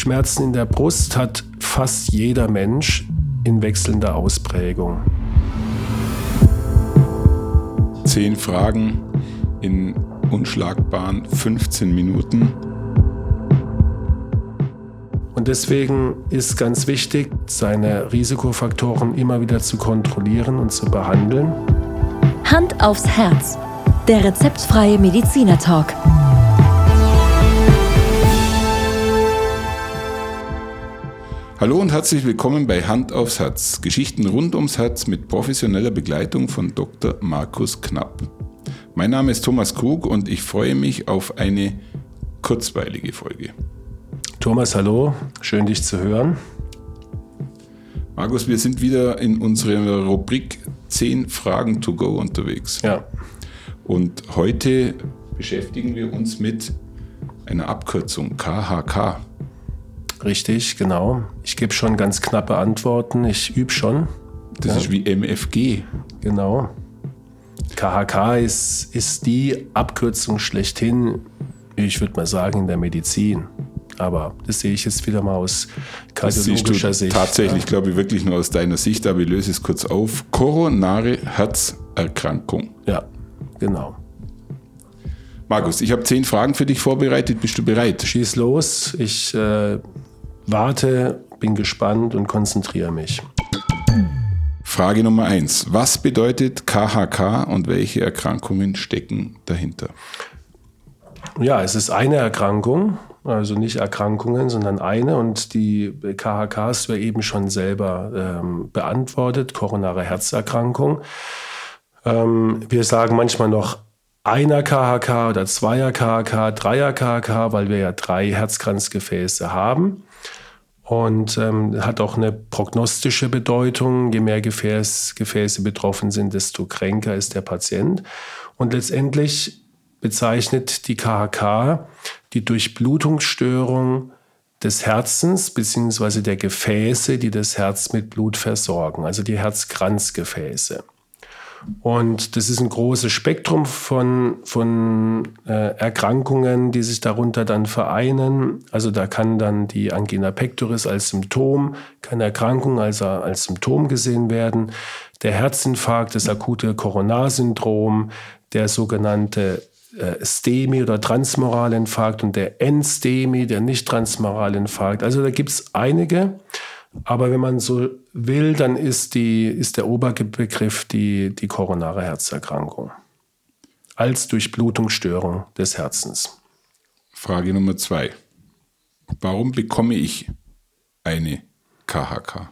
Schmerzen in der Brust hat fast jeder Mensch in wechselnder Ausprägung. Zehn Fragen in unschlagbaren 15 Minuten. Und deswegen ist ganz wichtig, seine Risikofaktoren immer wieder zu kontrollieren und zu behandeln. Hand aufs Herz. Der rezeptfreie Mediziner Talk. Hallo und herzlich willkommen bei Hand aufs Herz. Geschichten rund ums Herz mit professioneller Begleitung von Dr. Markus Knapp. Mein Name ist Thomas Krug und ich freue mich auf eine kurzweilige Folge. Thomas, hallo, schön dich zu hören. Markus, wir sind wieder in unserer Rubrik 10 Fragen to go unterwegs. Ja. Und heute beschäftigen wir uns mit einer Abkürzung KHK. Richtig, genau. Ich gebe schon ganz knappe Antworten. Ich übe schon. Das ja. ist wie MFG. Genau. KHK ist, ist die Abkürzung schlechthin, ich würde mal sagen, in der Medizin. Aber das sehe ich jetzt wieder mal aus kardiologischer Sicht. Tatsächlich, ja. glaube ich, wirklich nur aus deiner Sicht, aber ich löse es kurz auf. Koronare Herzerkrankung. Ja, genau. Markus, ich habe zehn Fragen für dich vorbereitet. Bist du bereit? Schieß los. Ich äh, warte, bin gespannt und konzentriere mich. Frage Nummer eins. Was bedeutet KHK und welche Erkrankungen stecken dahinter? Ja, es ist eine Erkrankung, also nicht Erkrankungen, sondern eine. Und die KHK hast du ja eben schon selber ähm, beantwortet, koronare Herzerkrankung. Ähm, wir sagen manchmal noch einer KHK oder zweier KHK, dreier KHK, weil wir ja drei Herzkranzgefäße haben und ähm, hat auch eine prognostische Bedeutung. Je mehr Gefäß, Gefäße betroffen sind, desto kränker ist der Patient. Und letztendlich bezeichnet die KHK die Durchblutungsstörung des Herzens bzw. der Gefäße, die das Herz mit Blut versorgen, also die Herzkranzgefäße. Und das ist ein großes Spektrum von, von äh, Erkrankungen, die sich darunter dann vereinen. Also da kann dann die Angina pectoris als Symptom, keine Erkrankung, also als Symptom gesehen werden. Der Herzinfarkt, das akute Coronarsyndrom, der sogenannte äh, STEMI oder Transmoralinfarkt und der NSTEMI, der nicht Transmoralinfarkt. Also da gibt es einige. Aber wenn man so will, dann ist, die, ist der Oberbegriff die, die koronare Herzerkrankung als Durchblutungsstörung des Herzens. Frage Nummer zwei. Warum bekomme ich eine KHK?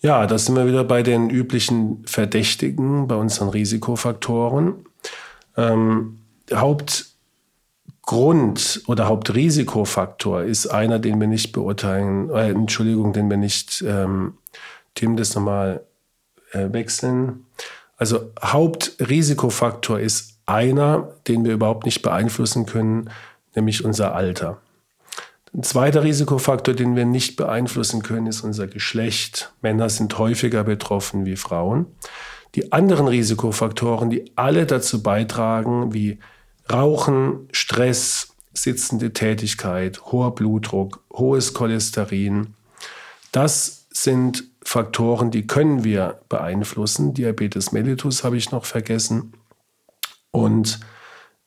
Ja, da sind wir wieder bei den üblichen Verdächtigen, bei unseren Risikofaktoren. Ähm, Haupt, Grund oder Hauptrisikofaktor ist einer, den wir nicht beurteilen, äh, Entschuldigung, den wir nicht, ähm, Tim, das nochmal äh, wechseln. Also Hauptrisikofaktor ist einer, den wir überhaupt nicht beeinflussen können, nämlich unser Alter. Ein zweiter Risikofaktor, den wir nicht beeinflussen können, ist unser Geschlecht. Männer sind häufiger betroffen wie Frauen. Die anderen Risikofaktoren, die alle dazu beitragen, wie Rauchen, Stress, sitzende Tätigkeit, hoher Blutdruck, hohes Cholesterin, das sind Faktoren, die können wir beeinflussen. Diabetes mellitus habe ich noch vergessen. Und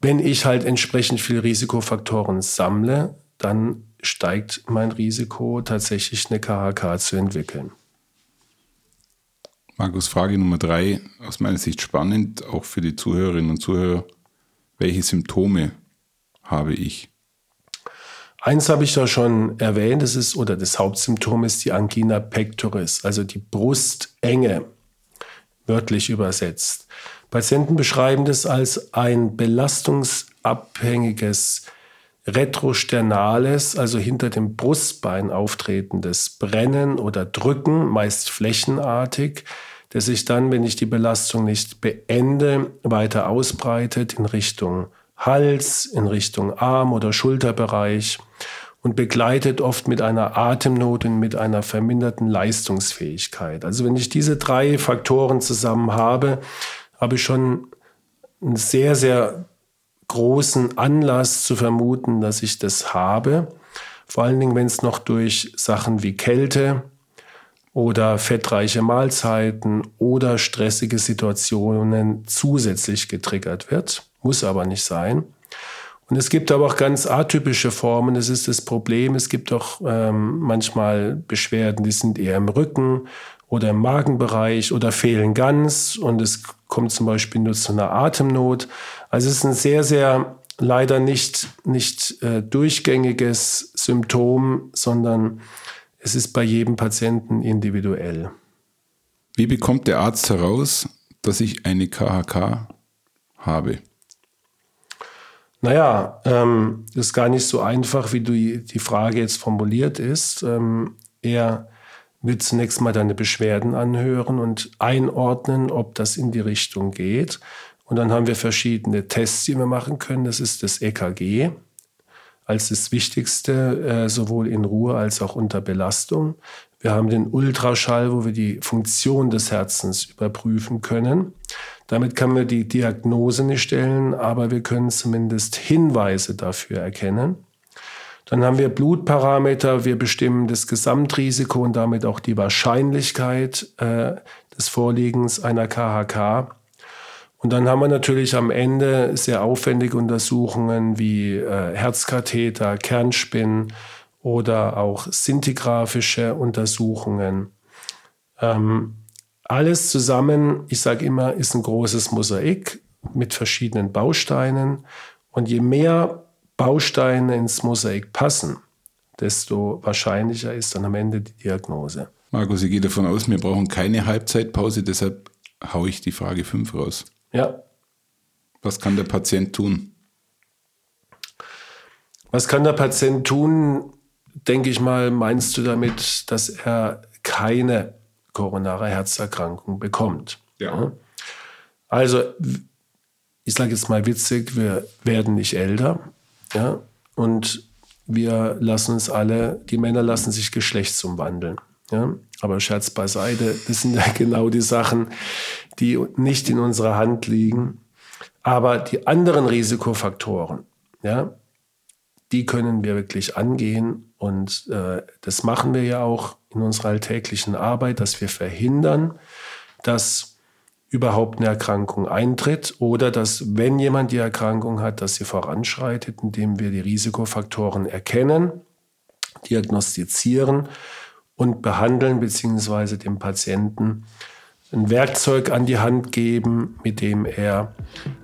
wenn ich halt entsprechend viele Risikofaktoren sammle, dann steigt mein Risiko, tatsächlich eine KHK zu entwickeln. Markus, Frage Nummer drei, aus meiner Sicht spannend, auch für die Zuhörerinnen und Zuhörer welche Symptome habe ich? Eins habe ich da schon erwähnt, das ist, oder das Hauptsymptom ist die Angina pectoris, also die Brustenge, wörtlich übersetzt. Patienten beschreiben das als ein belastungsabhängiges retrosternales, also hinter dem Brustbein auftretendes Brennen oder Drücken, meist flächenartig, das sich dann, wenn ich die Belastung nicht beende, weiter ausbreitet in Richtung Hals, in Richtung Arm- oder Schulterbereich und begleitet oft mit einer Atemnot und mit einer verminderten Leistungsfähigkeit. Also wenn ich diese drei Faktoren zusammen habe, habe ich schon einen sehr, sehr großen Anlass zu vermuten, dass ich das habe. Vor allen Dingen, wenn es noch durch Sachen wie Kälte oder fettreiche Mahlzeiten oder stressige Situationen zusätzlich getriggert wird. Muss aber nicht sein. Und es gibt aber auch ganz atypische Formen. Das ist das Problem. Es gibt auch ähm, manchmal Beschwerden, die sind eher im Rücken oder im Magenbereich oder fehlen ganz. Und es kommt zum Beispiel nur zu einer Atemnot. Also es ist ein sehr, sehr leider nicht, nicht äh, durchgängiges Symptom, sondern es ist bei jedem Patienten individuell. Wie bekommt der Arzt heraus, dass ich eine KHK habe? Naja, ähm, ist gar nicht so einfach, wie die, die Frage jetzt formuliert ist. Ähm, er wird zunächst mal deine Beschwerden anhören und einordnen, ob das in die Richtung geht. Und dann haben wir verschiedene Tests, die wir machen können. Das ist das EKG als das Wichtigste, äh, sowohl in Ruhe als auch unter Belastung. Wir haben den Ultraschall, wo wir die Funktion des Herzens überprüfen können. Damit kann man die Diagnose nicht stellen, aber wir können zumindest Hinweise dafür erkennen. Dann haben wir Blutparameter, wir bestimmen das Gesamtrisiko und damit auch die Wahrscheinlichkeit äh, des Vorliegens einer KHK. Und dann haben wir natürlich am Ende sehr aufwendige Untersuchungen wie äh, Herzkatheter, Kernspinnen oder auch sintigraphische Untersuchungen. Ähm, alles zusammen, ich sage immer, ist ein großes Mosaik mit verschiedenen Bausteinen. Und je mehr Bausteine ins Mosaik passen, desto wahrscheinlicher ist dann am Ende die Diagnose. Markus, ich gehe davon aus, wir brauchen keine Halbzeitpause, deshalb haue ich die Frage 5 raus. Ja. Was kann der Patient tun? Was kann der Patient tun? Denke ich mal, meinst du damit, dass er keine koronare Herzerkrankung bekommt. Ja. Also, ich sage jetzt mal witzig, wir werden nicht älter. Ja? Und wir lassen uns alle, die Männer lassen sich geschlechtsumwandeln. Ja? Aber Scherz beiseite, das sind ja genau die Sachen, die nicht in unserer Hand liegen. Aber die anderen Risikofaktoren, ja, die können wir wirklich angehen. Und äh, das machen wir ja auch in unserer alltäglichen Arbeit, dass wir verhindern, dass überhaupt eine Erkrankung eintritt oder dass, wenn jemand die Erkrankung hat, dass sie voranschreitet, indem wir die Risikofaktoren erkennen, diagnostizieren und behandeln, beziehungsweise dem Patienten ein Werkzeug an die Hand geben, mit dem er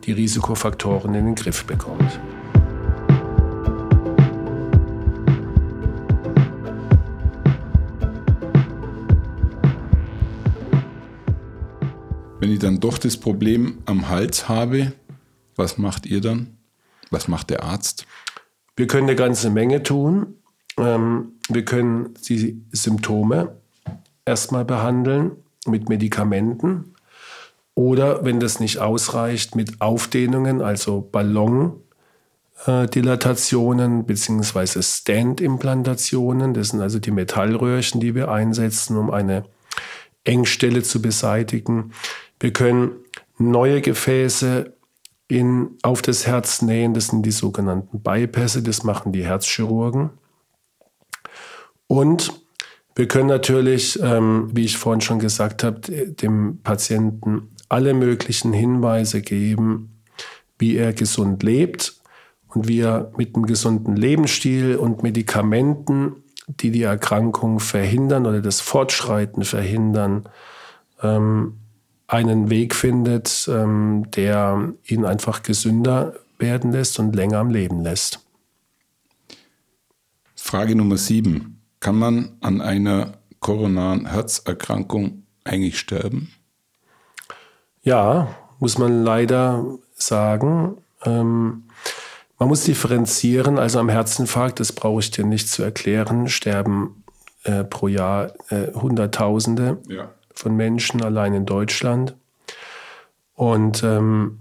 die Risikofaktoren in den Griff bekommt. Wenn ich dann doch das Problem am Hals habe, was macht ihr dann? Was macht der Arzt? Wir können eine ganze Menge tun. Ähm, wir können die Symptome erstmal behandeln mit Medikamenten oder, wenn das nicht ausreicht, mit Aufdehnungen, also Ballondilatationen bzw. Stand-Implantationen. Das sind also die Metallröhrchen, die wir einsetzen, um eine Engstelle zu beseitigen. Wir können neue Gefäße in, auf das Herz nähen. Das sind die sogenannten Bypässe. Das machen die Herzchirurgen. Und wir können natürlich, ähm, wie ich vorhin schon gesagt habe, dem Patienten alle möglichen Hinweise geben, wie er gesund lebt und wie er mit einem gesunden Lebensstil und Medikamenten, die die Erkrankung verhindern oder das Fortschreiten verhindern, ähm, einen Weg findet, ähm, der ihn einfach gesünder werden lässt und länger am Leben lässt. Frage Nummer sieben. Kann man an einer koronaren Herzerkrankung eigentlich sterben? Ja, muss man leider sagen. Ähm, man muss differenzieren. Also am Herzinfarkt, das brauche ich dir nicht zu erklären, sterben äh, pro Jahr äh, Hunderttausende. Ja von Menschen allein in Deutschland. Und ähm,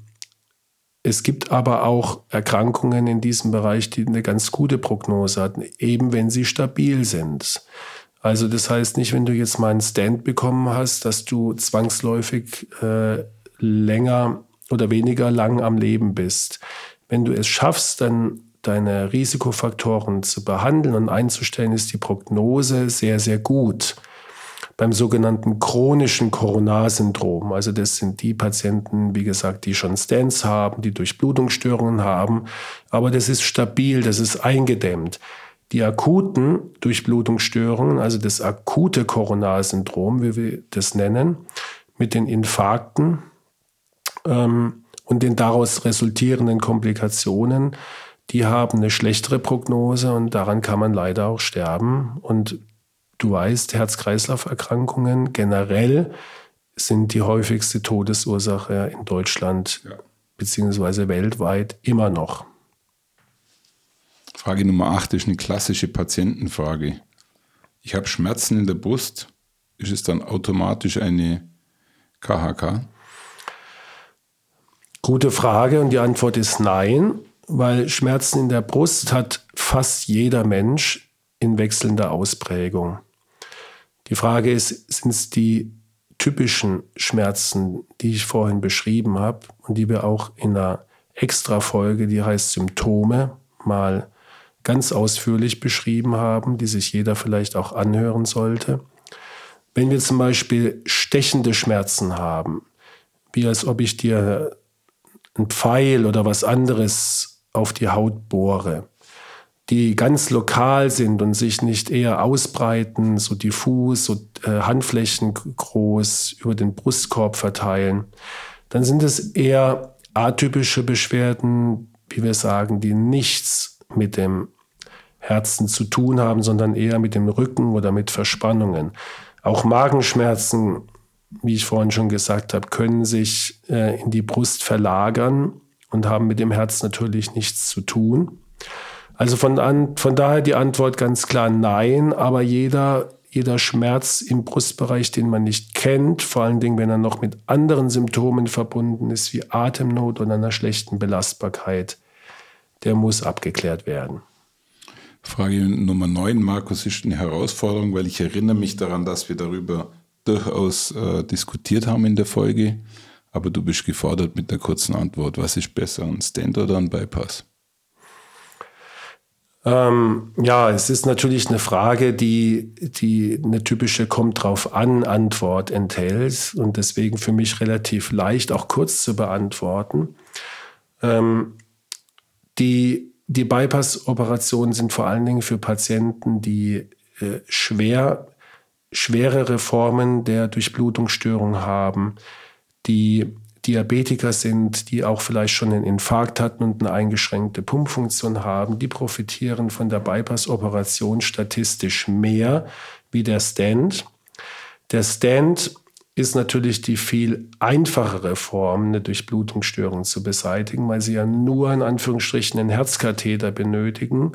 es gibt aber auch Erkrankungen in diesem Bereich, die eine ganz gute Prognose hatten, eben wenn sie stabil sind. Also das heißt nicht, wenn du jetzt mal einen Stand bekommen hast, dass du zwangsläufig äh, länger oder weniger lang am Leben bist. Wenn du es schaffst, dann deine Risikofaktoren zu behandeln und einzustellen, ist die Prognose sehr, sehr gut. Beim sogenannten chronischen Coronarsyndrom, also das sind die Patienten, wie gesagt, die schon Stents haben, die Durchblutungsstörungen haben, aber das ist stabil, das ist eingedämmt. Die akuten Durchblutungsstörungen, also das akute Coronarsyndrom, wie wir das nennen, mit den Infarkten ähm, und den daraus resultierenden Komplikationen, die haben eine schlechtere Prognose und daran kann man leider auch sterben. Und du weißt, Herz-Kreislauf-Erkrankungen generell sind die häufigste Todesursache in Deutschland ja. beziehungsweise weltweit immer noch. Frage Nummer 8 ist eine klassische Patientenfrage. Ich habe Schmerzen in der Brust. Ist es dann automatisch eine KHK? Gute Frage und die Antwort ist nein, weil Schmerzen in der Brust hat fast jeder Mensch in wechselnder Ausprägung. Die Frage ist, sind es die typischen Schmerzen, die ich vorhin beschrieben habe und die wir auch in einer Extra-Folge, die heißt Symptome, mal ganz ausführlich beschrieben haben, die sich jeder vielleicht auch anhören sollte. Wenn wir zum Beispiel stechende Schmerzen haben, wie als ob ich dir ein Pfeil oder was anderes auf die Haut bohre, die ganz lokal sind und sich nicht eher ausbreiten, so diffus, so äh, Handflächen groß über den Brustkorb verteilen, dann sind es eher atypische Beschwerden, wie wir sagen, die nichts mit dem Herzen zu tun haben, sondern eher mit dem Rücken oder mit Verspannungen. Auch Magenschmerzen, wie ich vorhin schon gesagt habe, können sich äh, in die Brust verlagern und haben mit dem Herz natürlich nichts zu tun. Also von, an, von daher die Antwort ganz klar nein, aber jeder, jeder Schmerz im Brustbereich, den man nicht kennt, vor allen Dingen, wenn er noch mit anderen Symptomen verbunden ist, wie Atemnot oder einer schlechten Belastbarkeit, der muss abgeklärt werden. Frage Nummer 9, Markus, ist eine Herausforderung, weil ich erinnere mich daran, dass wir darüber durchaus äh, diskutiert haben in der Folge. Aber du bist gefordert mit einer kurzen Antwort. Was ist besser, ein Stand oder ein Bypass? Ähm, ja, es ist natürlich eine Frage, die, die eine typische kommt drauf an Antwort enthält und deswegen für mich relativ leicht auch kurz zu beantworten. Ähm, die, die Bypass-Operationen sind vor allen Dingen für Patienten, die äh, schwer, schwerere Formen der Durchblutungsstörung haben, die Diabetiker sind, die auch vielleicht schon einen Infarkt hatten und eine eingeschränkte Pumpfunktion haben, die profitieren von der Bypass-Operation statistisch mehr wie der Stand. Der Stand ist natürlich die viel einfachere Form, eine Durchblutungsstörung zu beseitigen, weil sie ja nur in Anführungsstrichen einen Herzkatheter benötigen,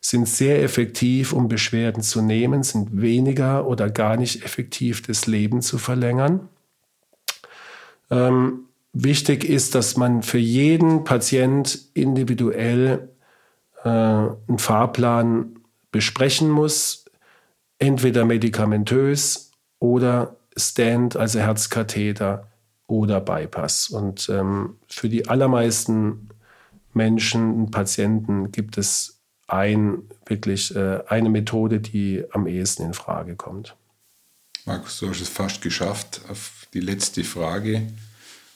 sind sehr effektiv, um Beschwerden zu nehmen, sind weniger oder gar nicht effektiv, das Leben zu verlängern. Ähm, wichtig ist, dass man für jeden Patient individuell äh, einen Fahrplan besprechen muss, entweder medikamentös oder Stand, also Herzkatheter oder Bypass. Und ähm, für die allermeisten Menschen, Patienten, gibt es ein, wirklich äh, eine Methode, die am ehesten in Frage kommt. Markus, du hast es fast geschafft die letzte Frage.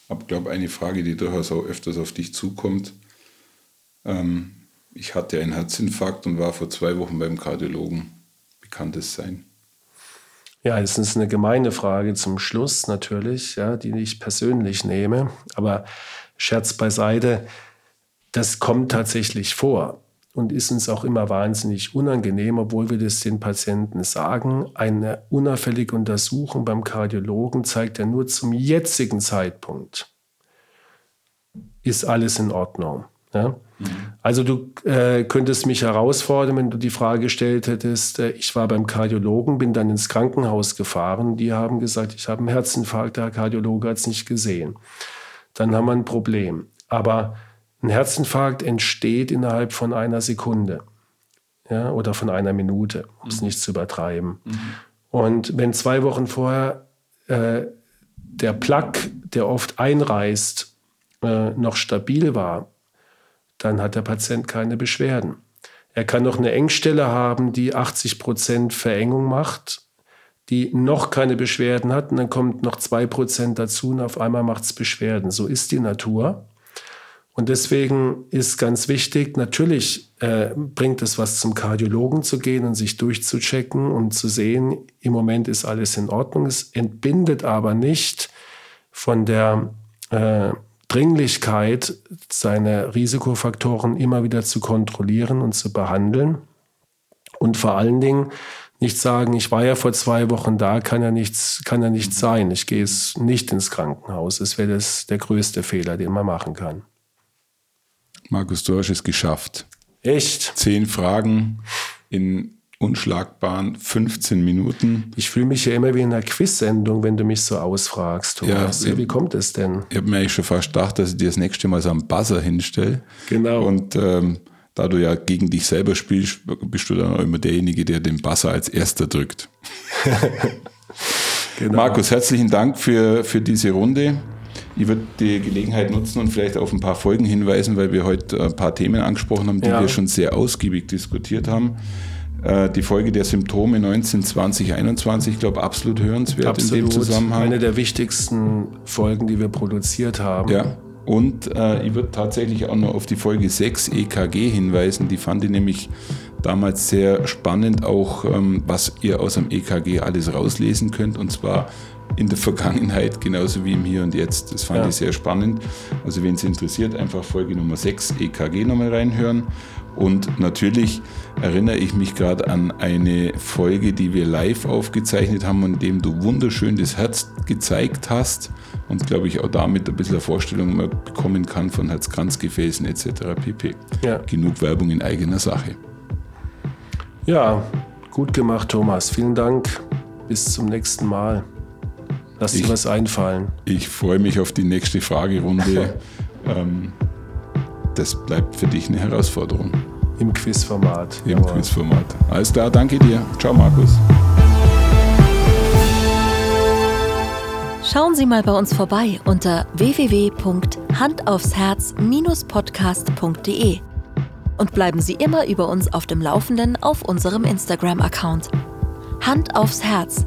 Aber ich glaube, eine Frage, die durchaus auch öfters auf dich zukommt. Ähm, ich hatte einen Herzinfarkt und war vor zwei Wochen beim Kardiologen. Wie kann das sein? Ja, es ist eine gemeine Frage zum Schluss natürlich, ja, die ich persönlich nehme. Aber Scherz beiseite, das kommt tatsächlich vor und ist uns auch immer wahnsinnig unangenehm, obwohl wir das den Patienten sagen. Eine unauffällige Untersuchung beim Kardiologen zeigt ja nur zum jetzigen Zeitpunkt, ist alles in Ordnung. Ja? Also du äh, könntest mich herausfordern, wenn du die Frage gestellt hättest, äh, ich war beim Kardiologen, bin dann ins Krankenhaus gefahren, die haben gesagt, ich habe einen Herzinfarkt, der Kardiologe hat es nicht gesehen. Dann haben wir ein Problem. Aber ein Herzinfarkt entsteht innerhalb von einer Sekunde ja, oder von einer Minute, um es mhm. nicht zu übertreiben. Mhm. Und wenn zwei Wochen vorher äh, der Plaque, der oft einreißt, äh, noch stabil war, dann hat der Patient keine Beschwerden. Er kann noch eine Engstelle haben, die 80 Prozent Verengung macht, die noch keine Beschwerden hat und dann kommt noch zwei Prozent dazu und auf einmal macht es Beschwerden. So ist die Natur. Und deswegen ist ganz wichtig, natürlich äh, bringt es was zum Kardiologen zu gehen und sich durchzuchecken und zu sehen, im Moment ist alles in Ordnung. Es entbindet aber nicht von der äh, Dringlichkeit, seine Risikofaktoren immer wieder zu kontrollieren und zu behandeln. Und vor allen Dingen nicht sagen, ich war ja vor zwei Wochen da, kann ja nichts, kann ja nichts sein. Ich gehe es nicht ins Krankenhaus. Es wäre das der größte Fehler, den man machen kann. Markus, du hast es geschafft. Echt? Zehn Fragen in unschlagbaren 15 Minuten. Ich fühle mich ja immer wie in einer Quiz-Sendung, wenn du mich so ausfragst, Thomas. Ja, wie kommt es denn? Ich habe mir eigentlich schon fast gedacht, dass ich dir das nächste Mal so einen Buzzer hinstelle. Genau. Und ähm, da du ja gegen dich selber spielst, bist du dann auch immer derjenige, der den Buzzer als erster drückt. genau. Markus, herzlichen Dank für, für diese Runde. Ich würde die Gelegenheit nutzen und vielleicht auf ein paar Folgen hinweisen, weil wir heute ein paar Themen angesprochen haben, die ja. wir schon sehr ausgiebig diskutiert haben. Äh, die Folge der Symptome 19, 20, 21, ich glaube, absolut hörenswert absolut. in dem Zusammenhang. Eine der wichtigsten Folgen, die wir produziert haben. Ja. Und äh, ich würde tatsächlich auch noch auf die Folge 6 EKG hinweisen. Die fand ich nämlich damals sehr spannend, auch ähm, was ihr aus dem EKG alles rauslesen könnt. Und zwar in der Vergangenheit genauso wie im Hier und Jetzt. Das fand ja. ich sehr spannend. Also wenn es interessiert, einfach Folge Nummer 6 EKG nochmal reinhören. Und natürlich erinnere ich mich gerade an eine Folge, die wir live aufgezeichnet haben, in dem du wunderschön das Herz gezeigt hast und glaube ich auch damit ein bisschen eine Vorstellung bekommen kann von Herzkranzgefäßen etc. pp. Ja. Genug Werbung in eigener Sache. Ja, gut gemacht, Thomas. Vielen Dank. Bis zum nächsten Mal. Lass dir was einfallen. Ich freue mich auf die nächste Fragerunde. ähm, das bleibt für dich eine Herausforderung. Im Quizformat. Im Jawohl. Quizformat. Alles klar, danke dir. Ciao, Markus. Schauen Sie mal bei uns vorbei unter www.handaufsherz-podcast.de und bleiben Sie immer über uns auf dem Laufenden auf unserem Instagram-Account. Hand aufs Herz,